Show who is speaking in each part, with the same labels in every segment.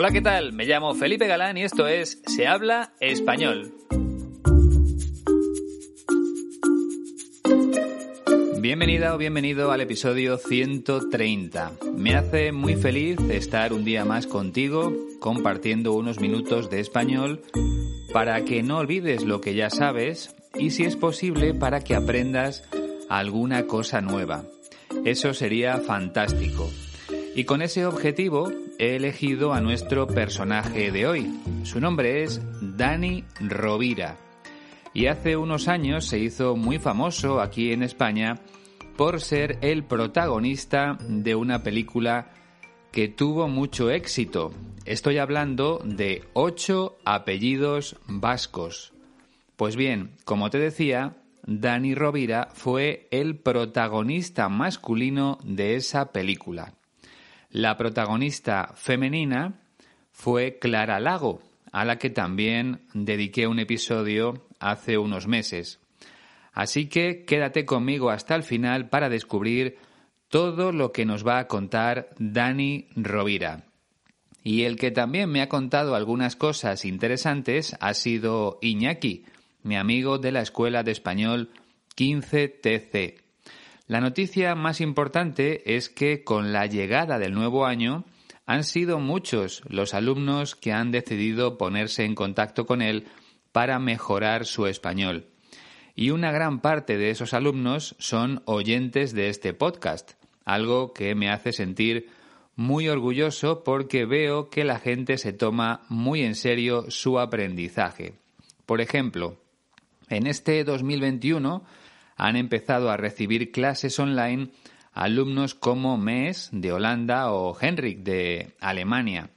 Speaker 1: Hola, ¿qué tal? Me llamo Felipe Galán y esto es Se habla español. Bienvenida o bienvenido al episodio 130. Me hace muy feliz estar un día más contigo compartiendo unos minutos de español para que no olvides lo que ya sabes y si es posible para que aprendas alguna cosa nueva. Eso sería fantástico. Y con ese objetivo he elegido a nuestro personaje de hoy. Su nombre es Dani Rovira. Y hace unos años se hizo muy famoso aquí en España por ser el protagonista de una película que tuvo mucho éxito. Estoy hablando de ocho apellidos vascos. Pues bien, como te decía, Dani Rovira fue el protagonista masculino de esa película. La protagonista femenina fue Clara Lago, a la que también dediqué un episodio hace unos meses. Así que quédate conmigo hasta el final para descubrir todo lo que nos va a contar Dani Rovira. Y el que también me ha contado algunas cosas interesantes ha sido Iñaki, mi amigo de la Escuela de Español 15TC. La noticia más importante es que con la llegada del nuevo año han sido muchos los alumnos que han decidido ponerse en contacto con él para mejorar su español. Y una gran parte de esos alumnos son oyentes de este podcast, algo que me hace sentir muy orgulloso porque veo que la gente se toma muy en serio su aprendizaje. Por ejemplo, en este 2021 han empezado a recibir clases online alumnos como Mes de Holanda o Henrik de Alemania.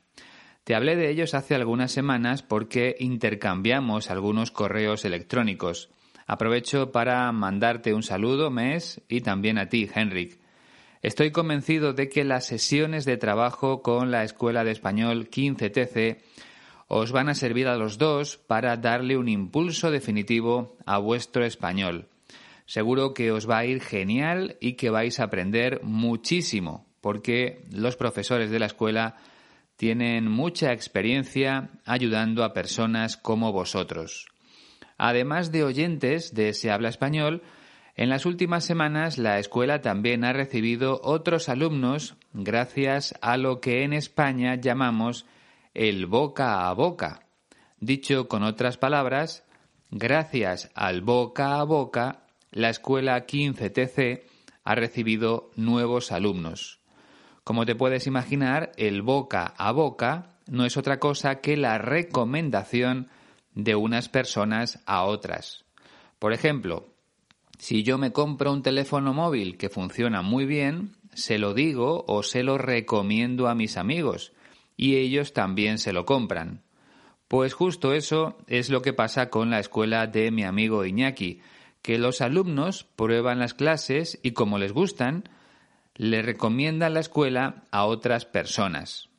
Speaker 1: Te hablé de ellos hace algunas semanas porque intercambiamos algunos correos electrónicos. Aprovecho para mandarte un saludo, Mes, y también a ti, Henrik. Estoy convencido de que las sesiones de trabajo con la Escuela de Español 15TC os van a servir a los dos para darle un impulso definitivo a vuestro español. Seguro que os va a ir genial y que vais a aprender muchísimo, porque los profesores de la escuela tienen mucha experiencia ayudando a personas como vosotros. Además de oyentes de Se habla español, en las últimas semanas la escuela también ha recibido otros alumnos gracias a lo que en España llamamos el boca a boca. Dicho con otras palabras, gracias al boca a boca la escuela 15TC ha recibido nuevos alumnos. Como te puedes imaginar, el boca a boca no es otra cosa que la recomendación de unas personas a otras. Por ejemplo, si yo me compro un teléfono móvil que funciona muy bien, se lo digo o se lo recomiendo a mis amigos y ellos también se lo compran. Pues justo eso es lo que pasa con la escuela de mi amigo Iñaki, que los alumnos prueban las clases y como les gustan, le recomiendan la escuela a otras personas.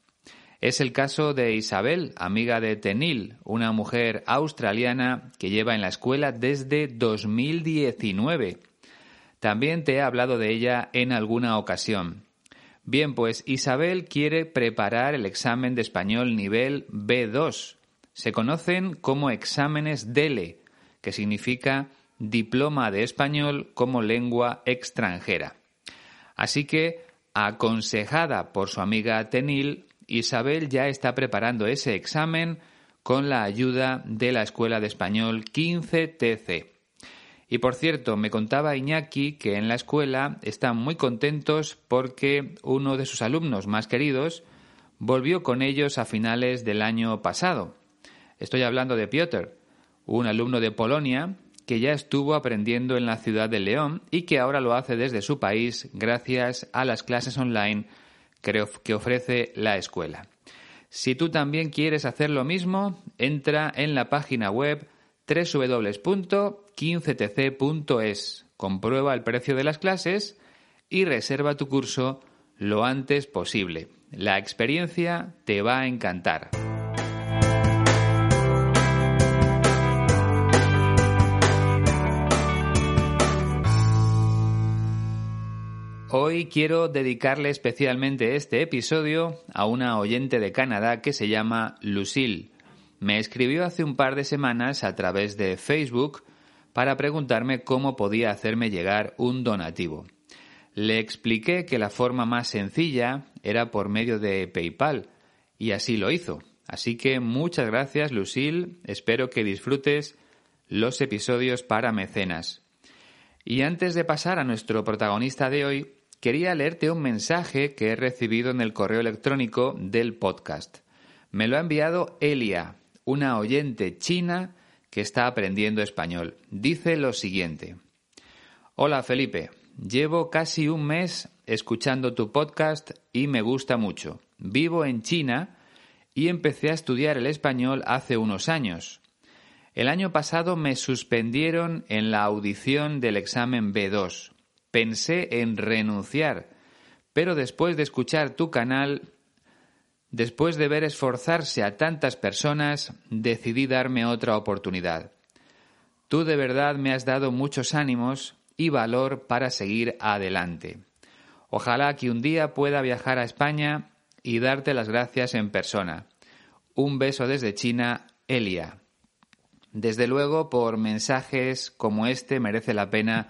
Speaker 1: Es el caso de Isabel, amiga de Tenil, una mujer australiana que lleva en la escuela desde 2019. También te he hablado de ella en alguna ocasión. Bien, pues Isabel quiere preparar el examen de español nivel B2. Se conocen como exámenes DELE, que significa diploma de español como lengua extranjera. Así que, aconsejada por su amiga Tenil, Isabel ya está preparando ese examen con la ayuda de la Escuela de Español 15TC. Y por cierto, me contaba Iñaki que en la escuela están muy contentos porque uno de sus alumnos más queridos volvió con ellos a finales del año pasado. Estoy hablando de Piotr, un alumno de Polonia que ya estuvo aprendiendo en la ciudad de León y que ahora lo hace desde su país gracias a las clases online que ofrece la escuela. Si tú también quieres hacer lo mismo, entra en la página web www.15tc.es, comprueba el precio de las clases y reserva tu curso lo antes posible. La experiencia te va a encantar. Hoy quiero dedicarle especialmente este episodio a una oyente de Canadá que se llama Lucille. Me escribió hace un par de semanas a través de Facebook para preguntarme cómo podía hacerme llegar un donativo. Le expliqué que la forma más sencilla era por medio de PayPal y así lo hizo. Así que muchas gracias Lucille, espero que disfrutes los episodios para mecenas. Y antes de pasar a nuestro protagonista de hoy, quería leerte un mensaje que he recibido en el correo electrónico del podcast. Me lo ha enviado Elia, una oyente china que está aprendiendo español. Dice lo siguiente. Hola Felipe, llevo casi un mes escuchando tu podcast y me gusta mucho. Vivo en China y empecé a estudiar el español hace unos años. El año pasado me suspendieron en la audición del examen B2 pensé en renunciar, pero después de escuchar tu canal, después de ver esforzarse a tantas personas, decidí darme otra oportunidad. Tú de verdad me has dado muchos ánimos y valor para seguir adelante. Ojalá que un día pueda viajar a España y darte las gracias en persona. Un beso desde China, Elia. Desde luego, por mensajes como este merece la pena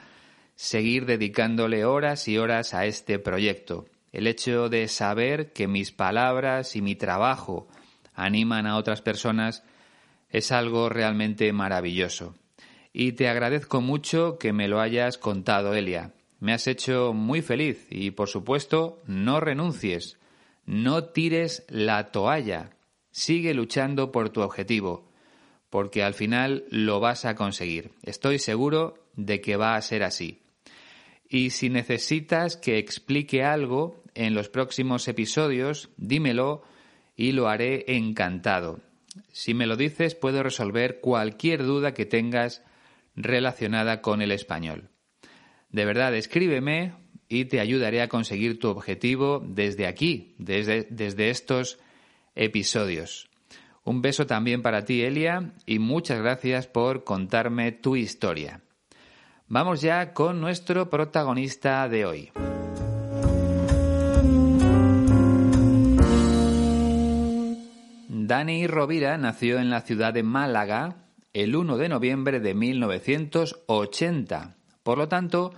Speaker 1: seguir dedicándole horas y horas a este proyecto. El hecho de saber que mis palabras y mi trabajo animan a otras personas es algo realmente maravilloso. Y te agradezco mucho que me lo hayas contado, Elia. Me has hecho muy feliz y, por supuesto, no renuncies, no tires la toalla, sigue luchando por tu objetivo, porque al final lo vas a conseguir. Estoy seguro de que va a ser así. Y si necesitas que explique algo en los próximos episodios, dímelo y lo haré encantado. Si me lo dices, puedo resolver cualquier duda que tengas relacionada con el español. De verdad, escríbeme y te ayudaré a conseguir tu objetivo desde aquí, desde, desde estos episodios. Un beso también para ti, Elia, y muchas gracias por contarme tu historia. Vamos ya con nuestro protagonista de hoy. Dani Rovira nació en la ciudad de Málaga el 1 de noviembre de 1980. Por lo tanto,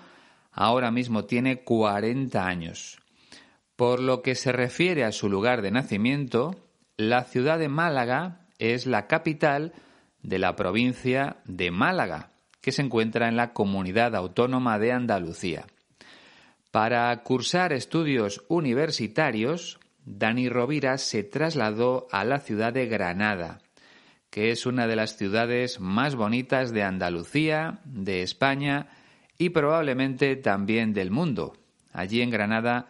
Speaker 1: ahora mismo tiene 40 años. Por lo que se refiere a su lugar de nacimiento, la ciudad de Málaga es la capital de la provincia de Málaga, que se encuentra en la comunidad autónoma de Andalucía. Para cursar estudios universitarios, Dani Rovira se trasladó a la ciudad de Granada, que es una de las ciudades más bonitas de Andalucía, de España y probablemente también del mundo. Allí en Granada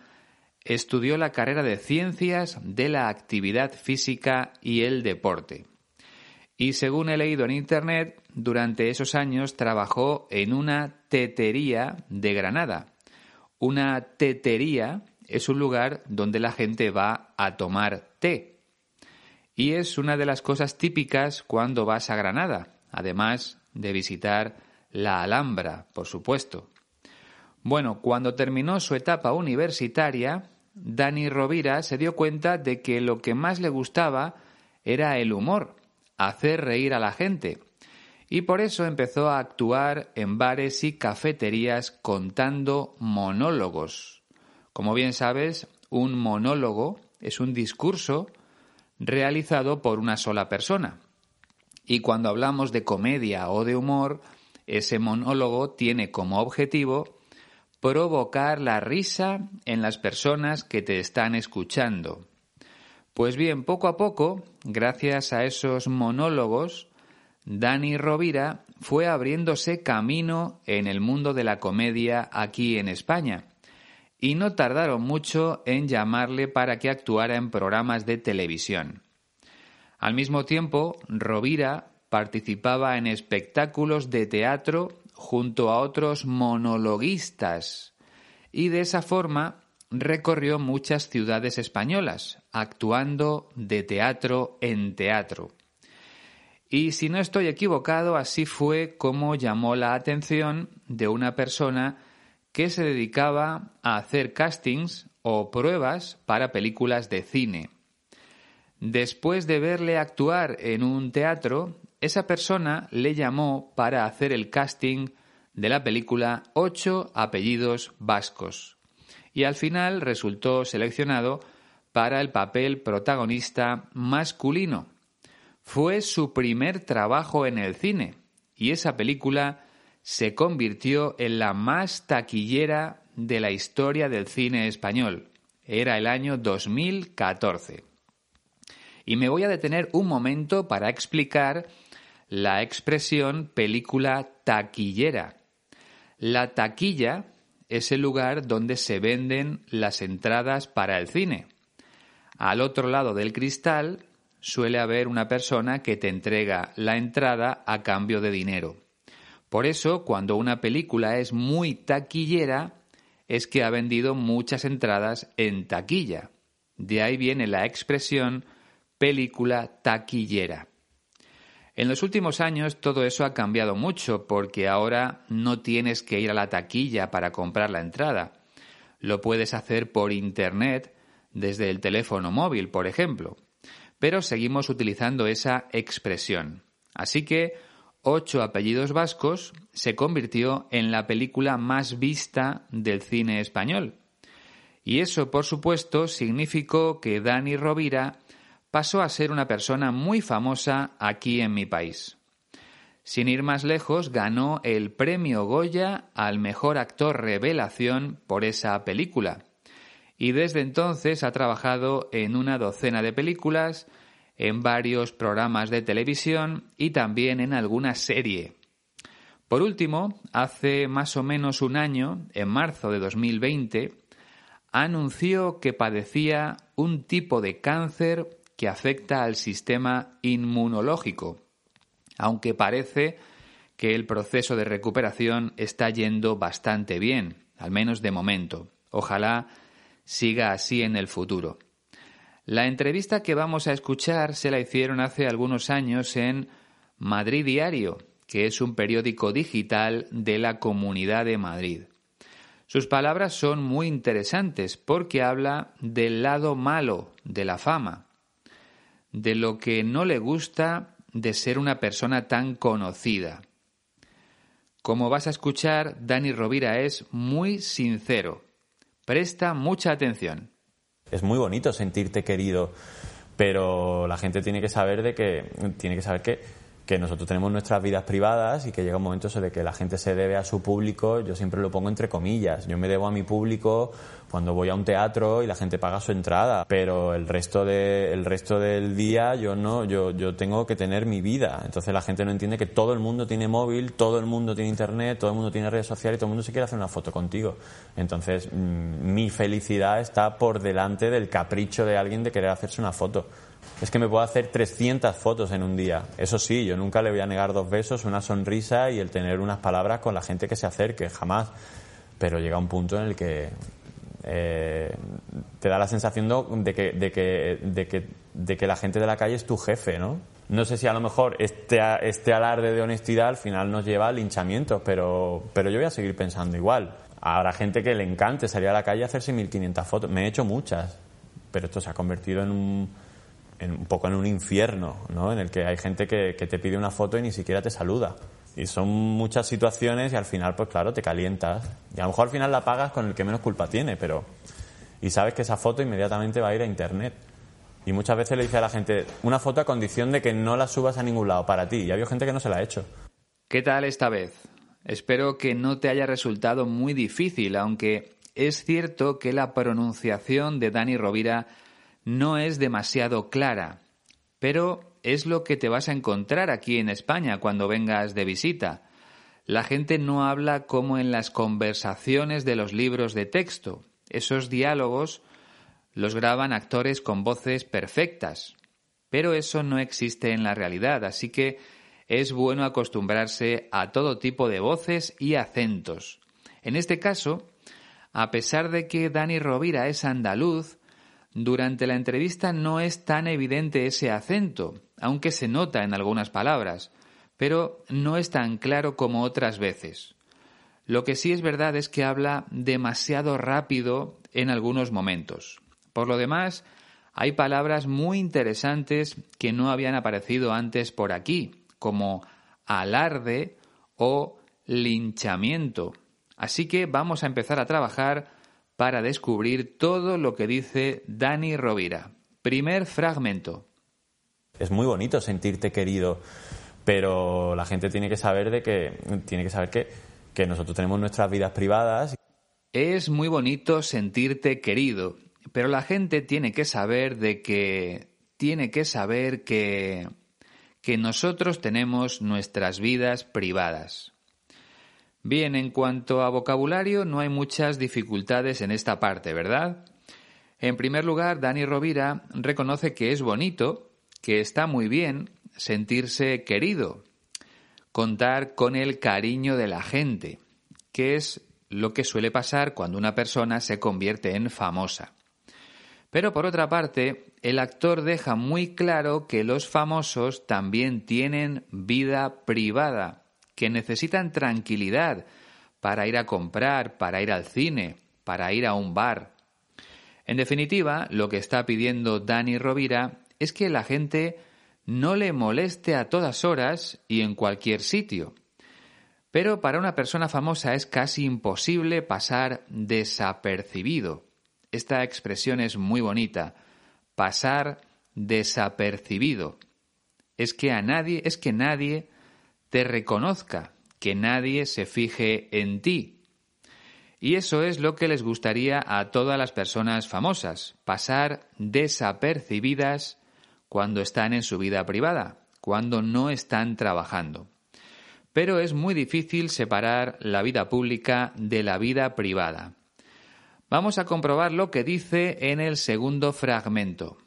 Speaker 1: estudió la carrera de Ciencias de la Actividad Física y el Deporte. Y según he leído en Internet, durante esos años trabajó en una tetería de Granada. Una tetería es un lugar donde la gente va a tomar té. Y es una de las cosas típicas cuando vas a Granada, además de visitar la Alhambra, por supuesto. Bueno, cuando terminó su etapa universitaria, Dani Rovira se dio cuenta de que lo que más le gustaba era el humor hacer reír a la gente. Y por eso empezó a actuar en bares y cafeterías contando monólogos. Como bien sabes, un monólogo es un discurso realizado por una sola persona. Y cuando hablamos de comedia o de humor, ese monólogo tiene como objetivo provocar la risa en las personas que te están escuchando. Pues bien, poco a poco, gracias a esos monólogos, Dani Rovira fue abriéndose camino en el mundo de la comedia aquí en España, y no tardaron mucho en llamarle para que actuara en programas de televisión. Al mismo tiempo, Rovira participaba en espectáculos de teatro junto a otros monologuistas y de esa forma recorrió muchas ciudades españolas, actuando de teatro en teatro. Y si no estoy equivocado, así fue como llamó la atención de una persona que se dedicaba a hacer castings o pruebas para películas de cine. Después de verle actuar en un teatro, esa persona le llamó para hacer el casting de la película Ocho apellidos vascos y al final resultó seleccionado para el papel protagonista masculino. Fue su primer trabajo en el cine y esa película se convirtió en la más taquillera de la historia del cine español. Era el año 2014. Y me voy a detener un momento para explicar la expresión película taquillera. La taquilla es el lugar donde se venden las entradas para el cine. Al otro lado del cristal suele haber una persona que te entrega la entrada a cambio de dinero. Por eso, cuando una película es muy taquillera, es que ha vendido muchas entradas en taquilla. De ahí viene la expresión película taquillera. En los últimos años todo eso ha cambiado mucho porque ahora no tienes que ir a la taquilla para comprar la entrada. Lo puedes hacer por Internet desde el teléfono móvil, por ejemplo. Pero seguimos utilizando esa expresión. Así que Ocho apellidos vascos se convirtió en la película más vista del cine español. Y eso, por supuesto, significó que Dani Rovira pasó a ser una persona muy famosa aquí en mi país. Sin ir más lejos, ganó el premio Goya al mejor actor revelación por esa película. Y desde entonces ha trabajado en una docena de películas, en varios programas de televisión y también en alguna serie. Por último, hace más o menos un año, en marzo de 2020, anunció que padecía un tipo de cáncer que afecta al sistema inmunológico, aunque parece que el proceso de recuperación está yendo bastante bien, al menos de momento. Ojalá siga así en el futuro. La entrevista que vamos a escuchar se la hicieron hace algunos años en Madrid Diario, que es un periódico digital de la Comunidad de Madrid. Sus palabras son muy interesantes porque habla del lado malo de la fama, de lo que no le gusta de ser una persona tan conocida. Como vas a escuchar, Dani Rovira es muy sincero. Presta mucha atención.
Speaker 2: Es muy bonito sentirte querido, pero la gente tiene que saber de que tiene que saber que que nosotros tenemos nuestras vidas privadas y que llega un momento de que la gente se debe a su público, yo siempre lo pongo entre comillas. Yo me debo a mi público cuando voy a un teatro y la gente paga su entrada, pero el resto de el resto del día yo no, yo yo tengo que tener mi vida. Entonces la gente no entiende que todo el mundo tiene móvil, todo el mundo tiene internet, todo el mundo tiene redes sociales y todo el mundo se quiere hacer una foto contigo. Entonces, mm, mi felicidad está por delante del capricho de alguien de querer hacerse una foto es que me puedo hacer 300 fotos en un día. Eso sí, yo nunca le voy a negar dos besos, una sonrisa y el tener unas palabras con la gente que se acerque, jamás. Pero llega un punto en el que eh, te da la sensación de que, de, que, de, que, de que la gente de la calle es tu jefe, ¿no? No sé si a lo mejor este, este alarde de honestidad al final nos lleva al linchamiento, pero, pero yo voy a seguir pensando igual. Habrá gente que le encante salir a la calle a hacerse 1500 fotos. Me he hecho muchas, pero esto se ha convertido en un, un poco en un infierno, ¿no? En el que hay gente que, te pide una foto y ni siquiera te saluda. Y son muchas situaciones y al final, pues claro, te calientas. Y a lo mejor al final la pagas con el que menos culpa tiene, pero... Y sabes que esa foto inmediatamente va a ir a Internet. Y muchas veces le dice a la gente, una foto a condición de que no la subas a ningún lado para ti. Y ha habido gente que no se la ha hecho.
Speaker 1: ¿Qué tal esta vez? Espero que no te haya resultado muy difícil, aunque es cierto que la pronunciación de Dani Rovira no es demasiado clara, pero es lo que te vas a encontrar aquí en España cuando vengas de visita. La gente no habla como en las conversaciones de los libros de texto. Esos diálogos los graban actores con voces perfectas. Pero eso no existe en la realidad, así que es bueno acostumbrarse a todo tipo de voces y acentos. En este caso, a pesar de que Dani Rovira es andaluz, durante la entrevista no es tan evidente ese acento, aunque se nota en algunas palabras, pero no es tan claro como otras veces. Lo que sí es verdad es que habla demasiado rápido en algunos momentos. Por lo demás, hay palabras muy interesantes que no habían aparecido antes por aquí, como alarde o linchamiento. Así que vamos a empezar a trabajar para descubrir todo lo que dice Dani Rovira. Primer fragmento.
Speaker 2: Es muy bonito sentirte querido, pero la gente tiene que saber de que tiene que saber que, que nosotros tenemos nuestras vidas privadas.
Speaker 1: Es muy bonito sentirte querido, pero la gente tiene que saber de que tiene que saber que que nosotros tenemos nuestras vidas privadas. Bien, en cuanto a vocabulario, no hay muchas dificultades en esta parte, ¿verdad? En primer lugar, Dani Rovira reconoce que es bonito, que está muy bien sentirse querido, contar con el cariño de la gente, que es lo que suele pasar cuando una persona se convierte en famosa. Pero por otra parte, el actor deja muy claro que los famosos también tienen vida privada, que necesitan tranquilidad para ir a comprar, para ir al cine, para ir a un bar. En definitiva, lo que está pidiendo Dani Rovira es que la gente no le moleste a todas horas y en cualquier sitio. Pero para una persona famosa es casi imposible pasar desapercibido. Esta expresión es muy bonita. Pasar desapercibido. Es que a nadie, es que nadie te reconozca, que nadie se fije en ti. Y eso es lo que les gustaría a todas las personas famosas, pasar desapercibidas cuando están en su vida privada, cuando no están trabajando. Pero es muy difícil separar la vida pública de la vida privada. Vamos a comprobar lo que dice en el segundo fragmento.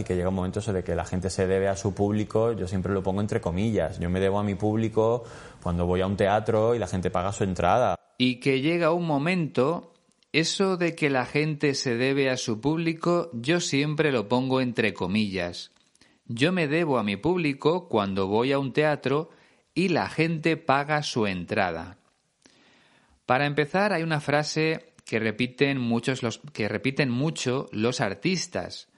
Speaker 2: Y que llega un momento de que la gente se debe a su público, yo siempre lo pongo entre comillas. Yo me debo a mi público cuando voy a un teatro y la gente paga su entrada.
Speaker 1: Y que llega un momento, eso de que la gente se debe a su público, yo siempre lo pongo entre comillas. Yo me debo a mi público cuando voy a un teatro y la gente paga su entrada. Para empezar, hay una frase que repiten muchos los que repiten mucho los artistas,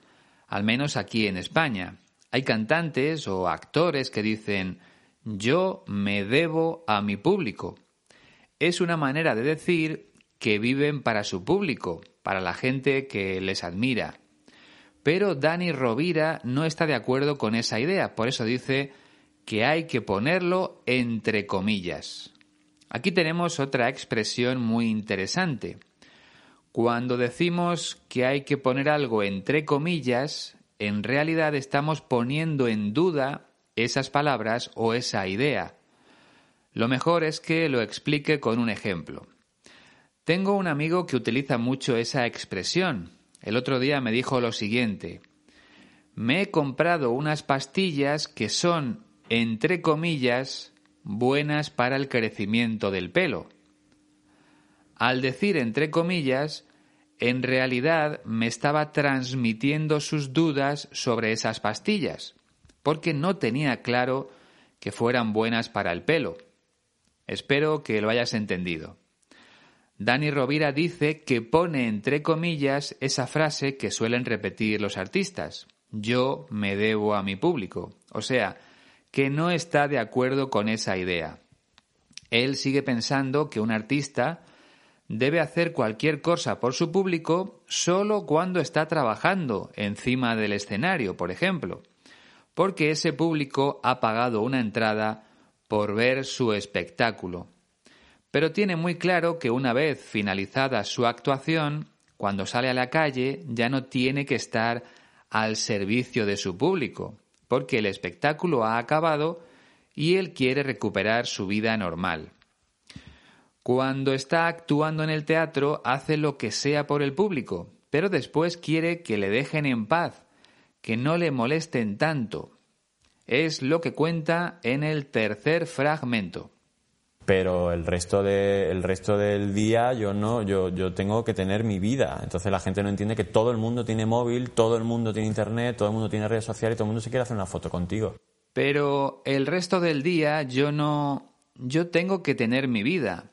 Speaker 1: al menos aquí en España. Hay cantantes o actores que dicen yo me debo a mi público. Es una manera de decir que viven para su público, para la gente que les admira. Pero Dani Rovira no está de acuerdo con esa idea, por eso dice que hay que ponerlo entre comillas. Aquí tenemos otra expresión muy interesante. Cuando decimos que hay que poner algo entre comillas, en realidad estamos poniendo en duda esas palabras o esa idea. Lo mejor es que lo explique con un ejemplo. Tengo un amigo que utiliza mucho esa expresión. El otro día me dijo lo siguiente. Me he comprado unas pastillas que son, entre comillas, buenas para el crecimiento del pelo. Al decir entre comillas, en realidad me estaba transmitiendo sus dudas sobre esas pastillas, porque no tenía claro que fueran buenas para el pelo. Espero que lo hayas entendido. Dani Rovira dice que pone entre comillas esa frase que suelen repetir los artistas. Yo me debo a mi público. O sea, que no está de acuerdo con esa idea. Él sigue pensando que un artista debe hacer cualquier cosa por su público solo cuando está trabajando encima del escenario, por ejemplo, porque ese público ha pagado una entrada por ver su espectáculo. Pero tiene muy claro que una vez finalizada su actuación, cuando sale a la calle ya no tiene que estar al servicio de su público, porque el espectáculo ha acabado y él quiere recuperar su vida normal. Cuando está actuando en el teatro hace lo que sea por el público, pero después quiere que le dejen en paz, que no le molesten tanto. Es lo que cuenta en el tercer fragmento.
Speaker 2: Pero el resto, de, el resto del día yo no, yo, yo tengo que tener mi vida. Entonces la gente no entiende que todo el mundo tiene móvil, todo el mundo tiene internet, todo el mundo tiene redes sociales y todo el mundo se quiere hacer una foto contigo.
Speaker 1: Pero el resto del día yo no, yo tengo que tener mi vida.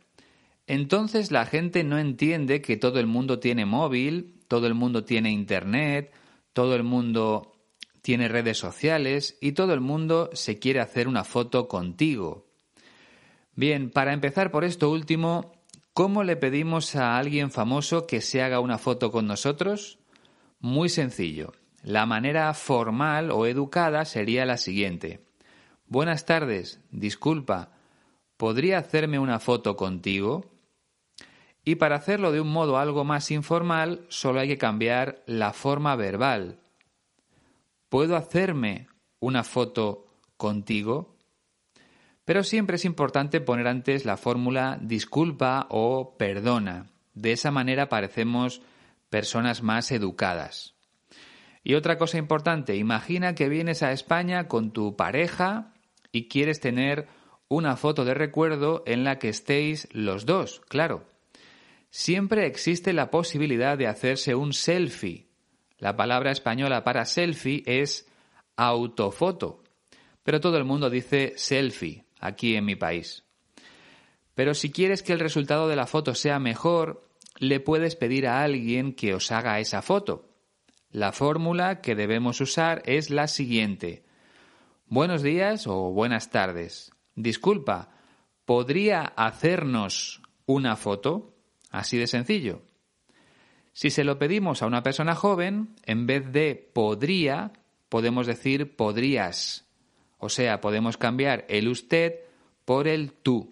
Speaker 1: Entonces la gente no entiende que todo el mundo tiene móvil, todo el mundo tiene internet, todo el mundo tiene redes sociales y todo el mundo se quiere hacer una foto contigo. Bien, para empezar por esto último, ¿cómo le pedimos a alguien famoso que se haga una foto con nosotros? Muy sencillo. La manera formal o educada sería la siguiente. Buenas tardes, disculpa, ¿podría hacerme una foto contigo? Y para hacerlo de un modo algo más informal, solo hay que cambiar la forma verbal. ¿Puedo hacerme una foto contigo? Pero siempre es importante poner antes la fórmula disculpa o perdona. De esa manera parecemos personas más educadas. Y otra cosa importante, imagina que vienes a España con tu pareja y quieres tener una foto de recuerdo en la que estéis los dos, claro siempre existe la posibilidad de hacerse un selfie. La palabra española para selfie es autofoto, pero todo el mundo dice selfie aquí en mi país. Pero si quieres que el resultado de la foto sea mejor, le puedes pedir a alguien que os haga esa foto. La fórmula que debemos usar es la siguiente. Buenos días o buenas tardes. Disculpa, ¿podría hacernos una foto? Así de sencillo. Si se lo pedimos a una persona joven, en vez de podría, podemos decir podrías. O sea, podemos cambiar el usted por el tú.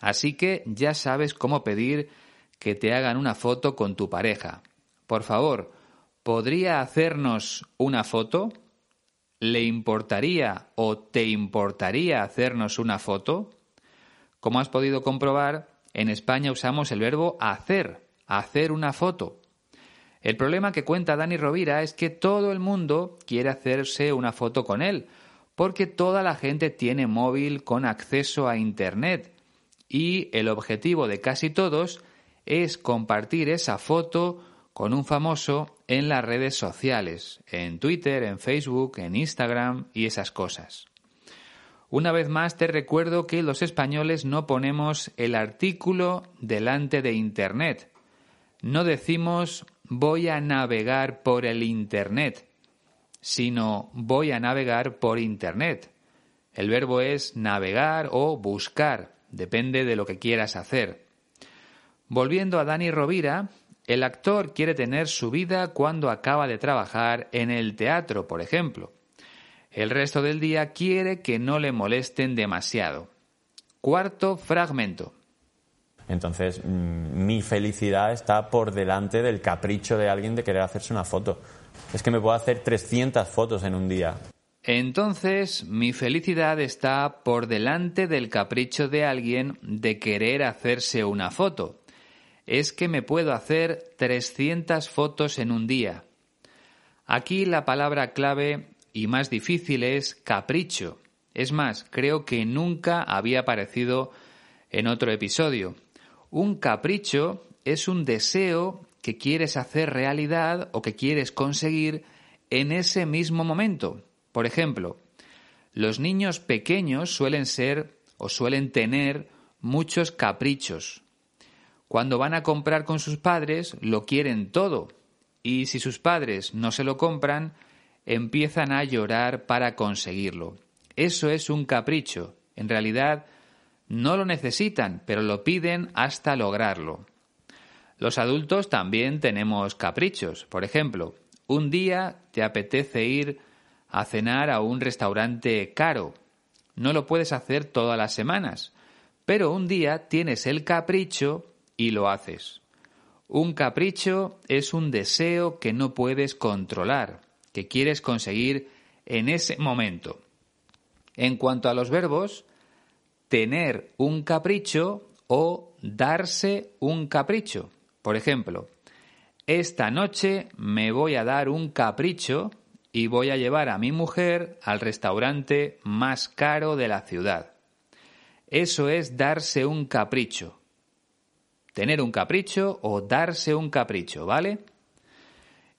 Speaker 1: Así que ya sabes cómo pedir que te hagan una foto con tu pareja. Por favor, ¿podría hacernos una foto? ¿Le importaría o te importaría hacernos una foto? Como has podido comprobar, en España usamos el verbo hacer, hacer una foto. El problema que cuenta Dani Rovira es que todo el mundo quiere hacerse una foto con él, porque toda la gente tiene móvil con acceso a Internet y el objetivo de casi todos es compartir esa foto con un famoso en las redes sociales, en Twitter, en Facebook, en Instagram y esas cosas. Una vez más te recuerdo que los españoles no ponemos el artículo delante de Internet. No decimos voy a navegar por el Internet, sino voy a navegar por Internet. El verbo es navegar o buscar, depende de lo que quieras hacer. Volviendo a Dani Rovira, el actor quiere tener su vida cuando acaba de trabajar en el teatro, por ejemplo. El resto del día quiere que no le molesten demasiado. Cuarto fragmento.
Speaker 2: Entonces, mm, mi felicidad está por delante del capricho de alguien de querer hacerse una foto. Es que me puedo hacer 300 fotos en un día.
Speaker 1: Entonces, mi felicidad está por delante del capricho de alguien de querer hacerse una foto. Es que me puedo hacer 300 fotos en un día. Aquí la palabra clave y más difícil es capricho. Es más, creo que nunca había aparecido en otro episodio. Un capricho es un deseo que quieres hacer realidad o que quieres conseguir en ese mismo momento. Por ejemplo, los niños pequeños suelen ser o suelen tener muchos caprichos. Cuando van a comprar con sus padres, lo quieren todo. Y si sus padres no se lo compran, empiezan a llorar para conseguirlo. Eso es un capricho. En realidad no lo necesitan, pero lo piden hasta lograrlo. Los adultos también tenemos caprichos. Por ejemplo, un día te apetece ir a cenar a un restaurante caro. No lo puedes hacer todas las semanas, pero un día tienes el capricho y lo haces. Un capricho es un deseo que no puedes controlar que quieres conseguir en ese momento. En cuanto a los verbos, tener un capricho o darse un capricho. Por ejemplo, esta noche me voy a dar un capricho y voy a llevar a mi mujer al restaurante más caro de la ciudad. Eso es darse un capricho. Tener un capricho o darse un capricho, ¿vale?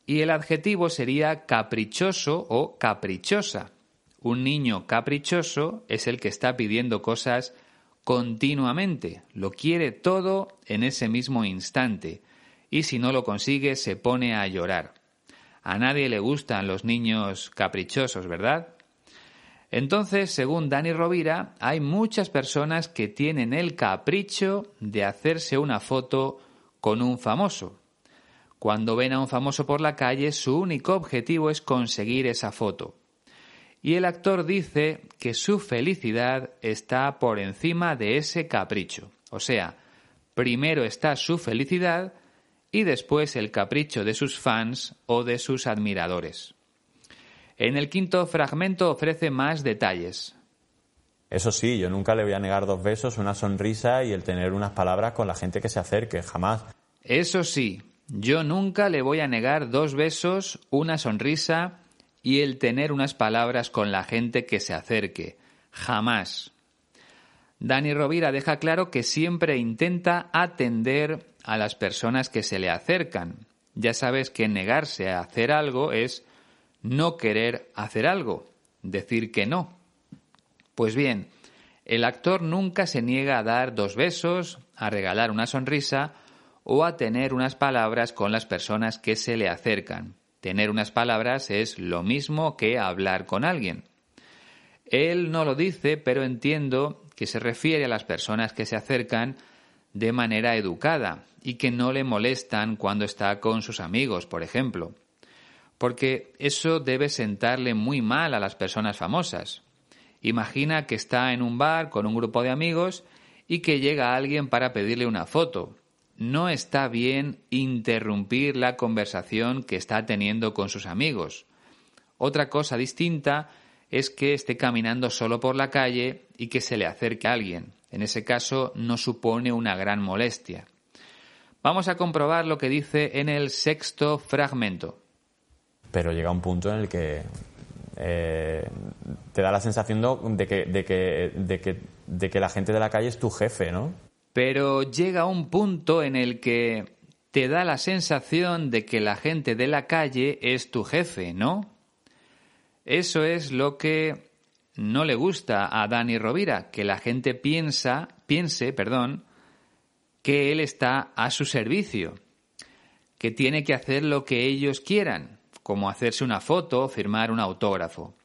Speaker 1: Y el adjetivo sería caprichoso o caprichosa. Un niño caprichoso es el que está pidiendo cosas continuamente, lo quiere todo en ese mismo instante, y si no lo consigue se pone a llorar. A nadie le gustan los niños caprichosos, ¿verdad? Entonces, según Dani Rovira, hay muchas personas que tienen el capricho de hacerse una foto con un famoso. Cuando ven a un famoso por la calle, su único objetivo es conseguir esa foto. Y el actor dice que su felicidad está por encima de ese capricho. O sea, primero está su felicidad y después el capricho de sus fans o de sus admiradores. En el quinto fragmento ofrece más detalles.
Speaker 2: Eso sí, yo nunca le voy a negar dos besos, una sonrisa y el tener unas palabras con la gente que se acerque, jamás.
Speaker 1: Eso sí, yo nunca le voy a negar dos besos, una sonrisa y el tener unas palabras con la gente que se acerque, jamás. Dani Rovira deja claro que siempre intenta atender a las personas que se le acercan. Ya sabes que negarse a hacer algo es no querer hacer algo, decir que no. Pues bien, el actor nunca se niega a dar dos besos, a regalar una sonrisa o a tener unas palabras con las personas que se le acercan. Tener unas palabras es lo mismo que hablar con alguien. Él no lo dice, pero entiendo que se refiere a las personas que se acercan de manera educada y que no le molestan cuando está con sus amigos, por ejemplo. Porque eso debe sentarle muy mal a las personas famosas. Imagina que está en un bar con un grupo de amigos y que llega alguien para pedirle una foto. No está bien interrumpir la conversación que está teniendo con sus amigos. Otra cosa distinta es que esté caminando solo por la calle y que se le acerque a alguien. En ese caso no supone una gran molestia. Vamos a comprobar lo que dice en el sexto fragmento.
Speaker 2: Pero llega un punto en el que eh, te da la sensación de que, de, que, de, que, de que la gente de la calle es tu jefe, ¿no?
Speaker 1: Pero llega un punto en el que te da la sensación de que la gente de la calle es tu jefe, ¿no? Eso es lo que no le gusta a Dani Rovira, que la gente piensa, piense, perdón, que él está a su servicio, que tiene que hacer lo que ellos quieran, como hacerse una foto o firmar un autógrafo.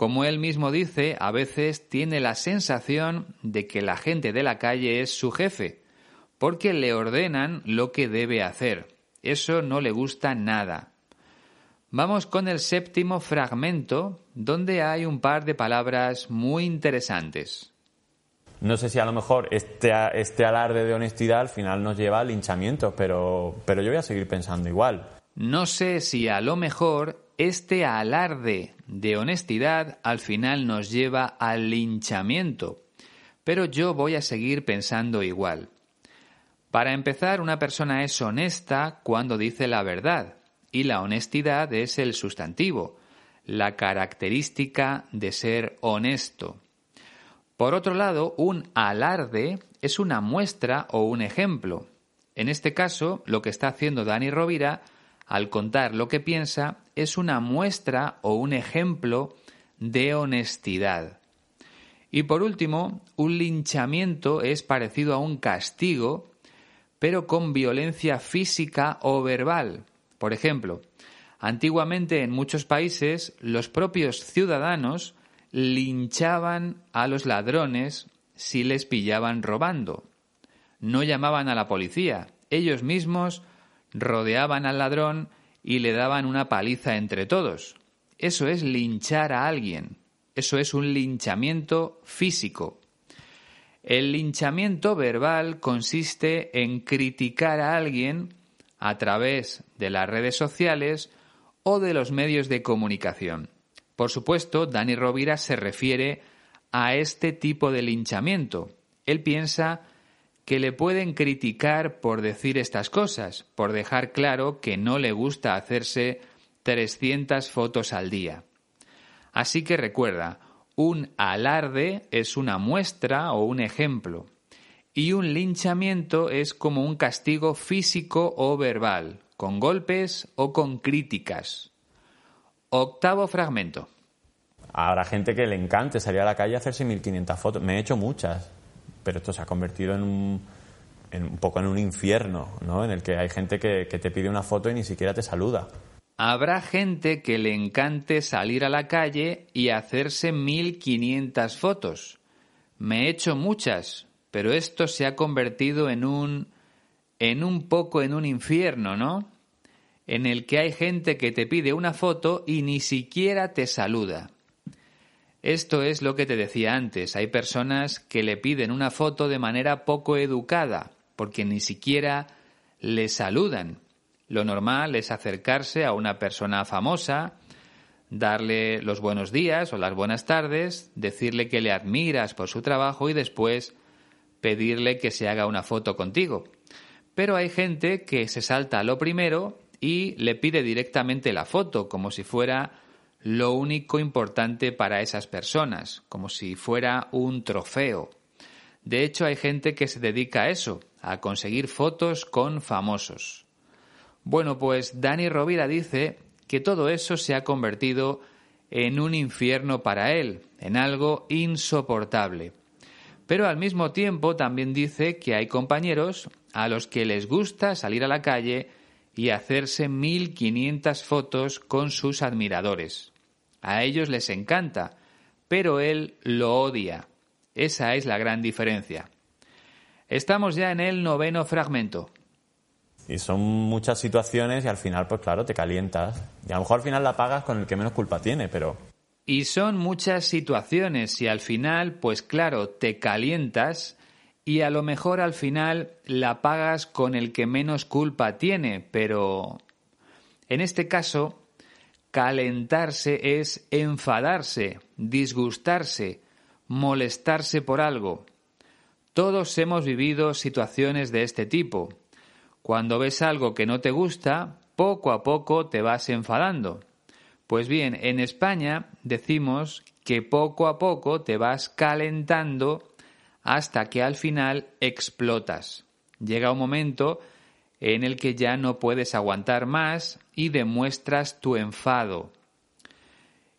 Speaker 1: Como él mismo dice, a veces tiene la sensación de que la gente de la calle es su jefe, porque le ordenan lo que debe hacer. Eso no le gusta nada. Vamos con el séptimo fragmento, donde hay un par de palabras muy interesantes.
Speaker 2: No sé si a lo mejor este, este alarde de honestidad al final nos lleva al linchamiento, pero, pero yo voy a seguir pensando igual.
Speaker 1: No sé si a lo mejor este alarde de honestidad al final nos lleva al linchamiento, pero yo voy a seguir pensando igual. Para empezar, una persona es honesta cuando dice la verdad, y la honestidad es el sustantivo, la característica de ser honesto. Por otro lado, un alarde es una muestra o un ejemplo. En este caso, lo que está haciendo Dani Rovira al contar lo que piensa es una muestra o un ejemplo de honestidad. Y por último, un linchamiento es parecido a un castigo, pero con violencia física o verbal. Por ejemplo, antiguamente en muchos países los propios ciudadanos linchaban a los ladrones si les pillaban robando. No llamaban a la policía, ellos mismos rodeaban al ladrón y le daban una paliza entre todos. Eso es linchar a alguien. Eso es un linchamiento físico. El linchamiento verbal consiste en criticar a alguien a través de las redes sociales o de los medios de comunicación. Por supuesto, Dani Rovira se refiere a este tipo de linchamiento. Él piensa que le pueden criticar por decir estas cosas, por dejar claro que no le gusta hacerse 300 fotos al día. Así que recuerda, un alarde es una muestra o un ejemplo, y un linchamiento es como un castigo físico o verbal, con golpes o con críticas. Octavo fragmento.
Speaker 2: Habrá gente que le encante salir a la calle a hacerse 1500 fotos. Me he hecho muchas, pero esto se ha convertido en un, en un poco en un infierno, ¿no? En el que hay gente que, que te pide una foto y ni siquiera te saluda.
Speaker 1: Habrá gente que le encante salir a la calle y hacerse 1500 fotos. Me he hecho muchas, pero esto se ha convertido en un en un poco en un infierno, ¿no? En el que hay gente que te pide una foto y ni siquiera te saluda. Esto es lo que te decía antes. Hay personas que le piden una foto de manera poco educada, porque ni siquiera le saludan. Lo normal es acercarse a una persona famosa, darle los buenos días o las buenas tardes, decirle que le admiras por su trabajo y después pedirle que se haga una foto contigo. Pero hay gente que se salta a lo primero y le pide directamente la foto, como si fuera lo único importante para esas personas, como si fuera un trofeo. De hecho, hay gente que se dedica a eso, a conseguir fotos con famosos. Bueno, pues Dani Rovira dice que todo eso se ha convertido en un infierno para él, en algo insoportable. Pero al mismo tiempo también dice que hay compañeros a los que les gusta salir a la calle y hacerse 1500 fotos con sus admiradores. A ellos les encanta, pero él lo odia. Esa es la gran diferencia. Estamos ya en el noveno fragmento.
Speaker 2: Y son muchas situaciones y al final, pues claro, te calientas. Y a lo mejor al final la pagas con el que menos culpa tiene, pero...
Speaker 1: Y son muchas situaciones y al final, pues claro, te calientas y a lo mejor al final la pagas con el que menos culpa tiene, pero... En este caso, Calentarse es enfadarse, disgustarse, molestarse por algo. Todos hemos vivido situaciones de este tipo. Cuando ves algo que no te gusta, poco a poco te vas enfadando. Pues bien, en España decimos que poco a poco te vas calentando hasta que al final explotas. Llega un momento en el que ya no puedes aguantar más y demuestras tu enfado.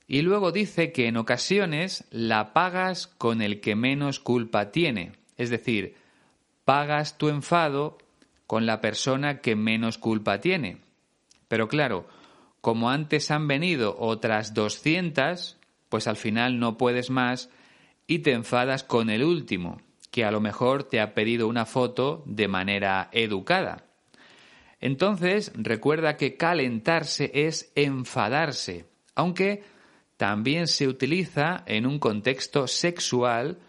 Speaker 1: Y luego dice que en ocasiones la pagas con el que menos culpa tiene, es decir, pagas tu enfado con la persona que menos culpa tiene. Pero claro, como antes han venido otras 200, pues al final no puedes más y te enfadas con el último, que a lo mejor te ha pedido una foto de manera educada. Entonces, recuerda que calentarse es enfadarse, aunque también se utiliza en un contexto sexual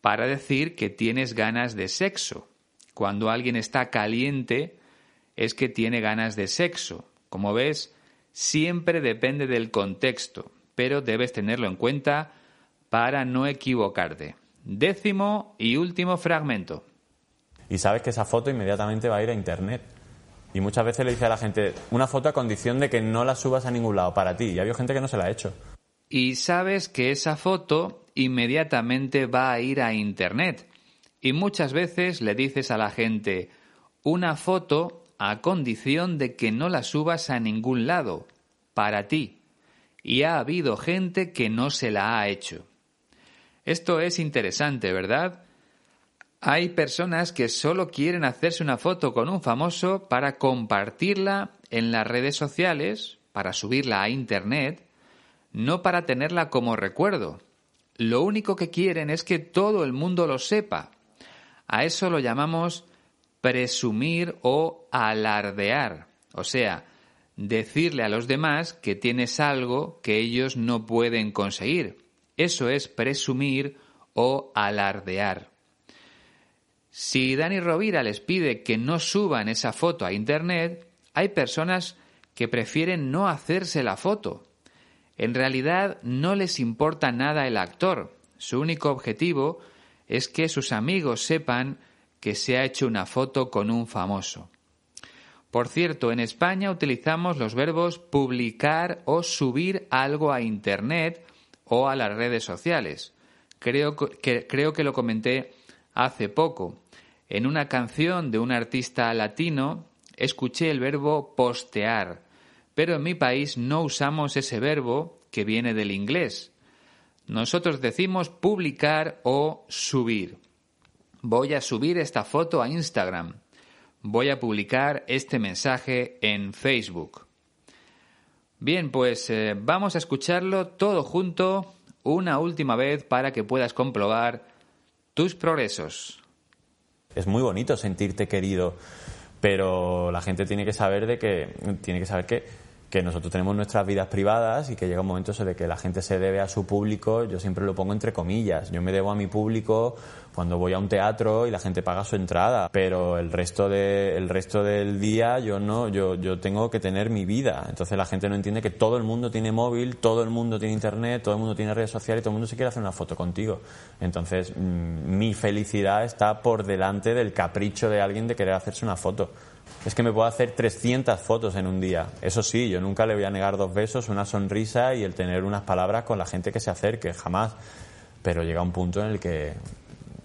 Speaker 1: para decir que tienes ganas de sexo. Cuando alguien está caliente es que tiene ganas de sexo. Como ves, siempre depende del contexto, pero debes tenerlo en cuenta para no equivocarte. Décimo y último fragmento.
Speaker 2: Y sabes que esa foto inmediatamente va a ir a Internet. Y muchas veces le dice a la gente, una foto a condición de que no la subas a ningún lado para ti. Y ha habido gente que no se la ha hecho.
Speaker 1: Y sabes que esa foto inmediatamente va a ir a Internet. Y muchas veces le dices a la gente, una foto a condición de que no la subas a ningún lado, para ti. Y ha habido gente que no se la ha hecho. Esto es interesante, ¿verdad? Hay personas que solo quieren hacerse una foto con un famoso para compartirla en las redes sociales, para subirla a Internet, no para tenerla como recuerdo. Lo único que quieren es que todo el mundo lo sepa. A eso lo llamamos presumir o alardear, o sea, decirle a los demás que tienes algo que ellos no pueden conseguir. Eso es presumir o alardear. Si Dani Rovira les pide que no suban esa foto a Internet, hay personas que prefieren no hacerse la foto. En realidad no les importa nada el actor. Su único objetivo es que sus amigos sepan que se ha hecho una foto con un famoso. Por cierto, en España utilizamos los verbos publicar o subir algo a Internet o a las redes sociales. Creo que, creo que lo comenté hace poco. En una canción de un artista latino escuché el verbo postear, pero en mi país no usamos ese verbo que viene del inglés. Nosotros decimos publicar o subir. Voy a subir esta foto a Instagram voy a publicar este mensaje en Facebook. Bien, pues eh, vamos a escucharlo todo junto una última vez para que puedas comprobar tus progresos.
Speaker 2: Es muy bonito sentirte querido, pero la gente tiene que saber de que tiene que saber que que nosotros tenemos nuestras vidas privadas y que llega un momento de que la gente se debe a su público, yo siempre lo pongo entre comillas. Yo me debo a mi público cuando voy a un teatro y la gente paga su entrada, pero el resto de el resto del día yo no, yo yo tengo que tener mi vida. Entonces la gente no entiende que todo el mundo tiene móvil, todo el mundo tiene internet, todo el mundo tiene redes sociales y todo el mundo se quiere hacer una foto contigo. Entonces mm, mi felicidad está por delante del capricho de alguien de querer hacerse una foto es que me puedo hacer 300 fotos en un día. Eso sí, yo nunca le voy a negar dos besos, una sonrisa y el tener unas palabras con la gente que se acerque, jamás. Pero llega un punto en el que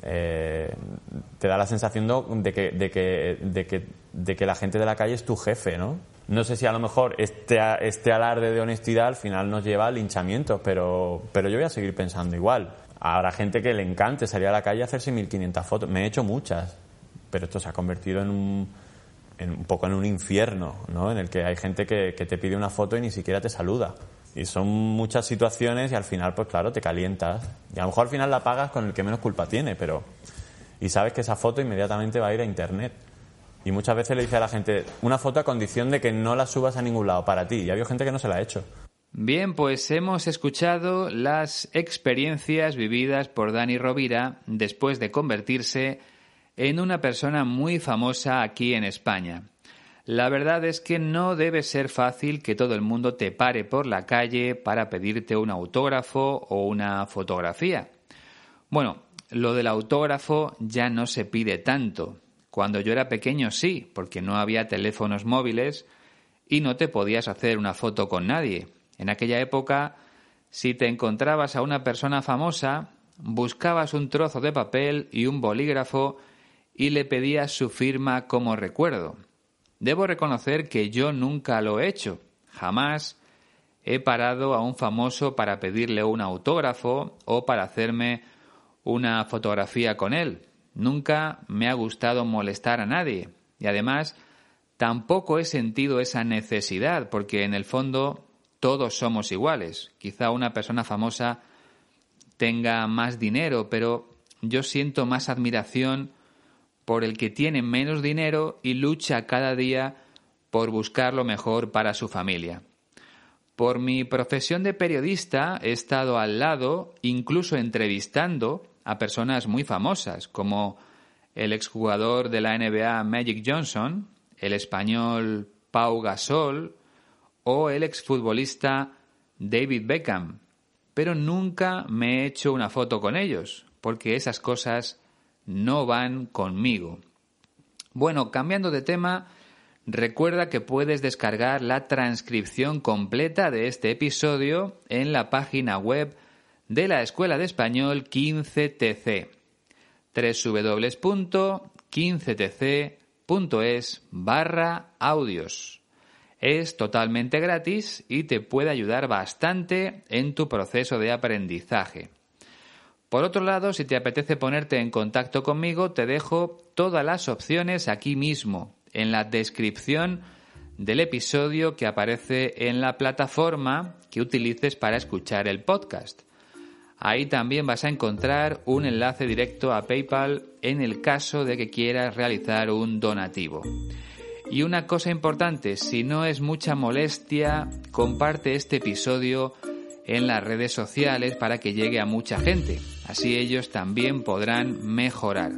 Speaker 2: eh, te da la sensación de que, de, que, de, que, de que la gente de la calle es tu jefe, ¿no? No sé si a lo mejor este, este alarde de honestidad al final nos lleva al linchamiento, pero, pero yo voy a seguir pensando igual. Habrá gente que le encante salir a la calle a hacerse 1500 fotos. Me he hecho muchas, pero esto se ha convertido en un un poco en un infierno, ¿no? En el que hay gente que, te pide una foto y ni siquiera te saluda. Y son muchas situaciones y al final, pues claro, te calientas. Y a lo mejor al final la pagas con el que menos culpa tiene, pero... Y sabes que esa foto inmediatamente va a ir a Internet. Y muchas veces le dice a la gente, una foto a condición de que no la subas a ningún lado para ti. Y ha habido gente que no se la ha hecho.
Speaker 1: Bien, pues hemos escuchado las experiencias vividas por Dani Rovira después de convertirse en una persona muy famosa aquí en España. La verdad es que no debe ser fácil que todo el mundo te pare por la calle para pedirte un autógrafo o una fotografía. Bueno, lo del autógrafo ya no se pide tanto. Cuando yo era pequeño sí, porque no había teléfonos móviles y no te podías hacer una foto con nadie. En aquella época, si te encontrabas a una persona famosa, buscabas un trozo de papel y un bolígrafo y le pedía su firma como recuerdo. Debo reconocer que yo nunca lo he hecho. Jamás he parado a un famoso para pedirle un autógrafo o para hacerme una fotografía con él. Nunca me ha gustado molestar a nadie. Y además, tampoco he sentido esa necesidad, porque en el fondo todos somos iguales. Quizá una persona famosa tenga más dinero, pero yo siento más admiración por el que tiene menos dinero y lucha cada día por buscar lo mejor para su familia. Por mi profesión de periodista he estado al lado, incluso entrevistando a personas muy famosas, como el exjugador de la NBA Magic Johnson, el español Pau Gasol o el exfutbolista David Beckham, pero nunca me he hecho una foto con ellos, porque esas cosas no van conmigo. Bueno, cambiando de tema, recuerda que puedes descargar la transcripción completa de este episodio en la página web de la Escuela de Español 15TC www.15tc.es barra audios. Es totalmente gratis y te puede ayudar bastante en tu proceso de aprendizaje. Por otro lado, si te apetece ponerte en contacto conmigo, te dejo todas las opciones aquí mismo, en la descripción del episodio que aparece en la plataforma que utilices para escuchar el podcast. Ahí también vas a encontrar un enlace directo a PayPal en el caso de que quieras realizar un donativo. Y una cosa importante, si no es mucha molestia, comparte este episodio en las redes sociales para que llegue a mucha gente. Así ellos también podrán mejorar.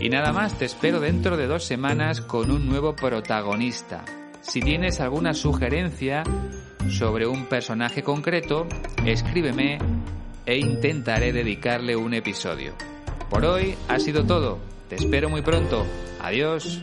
Speaker 1: Y nada más, te espero dentro de dos semanas con un nuevo protagonista. Si tienes alguna sugerencia sobre un personaje concreto, escríbeme e intentaré dedicarle un episodio. Por hoy ha sido todo. Te espero muy pronto. Adiós.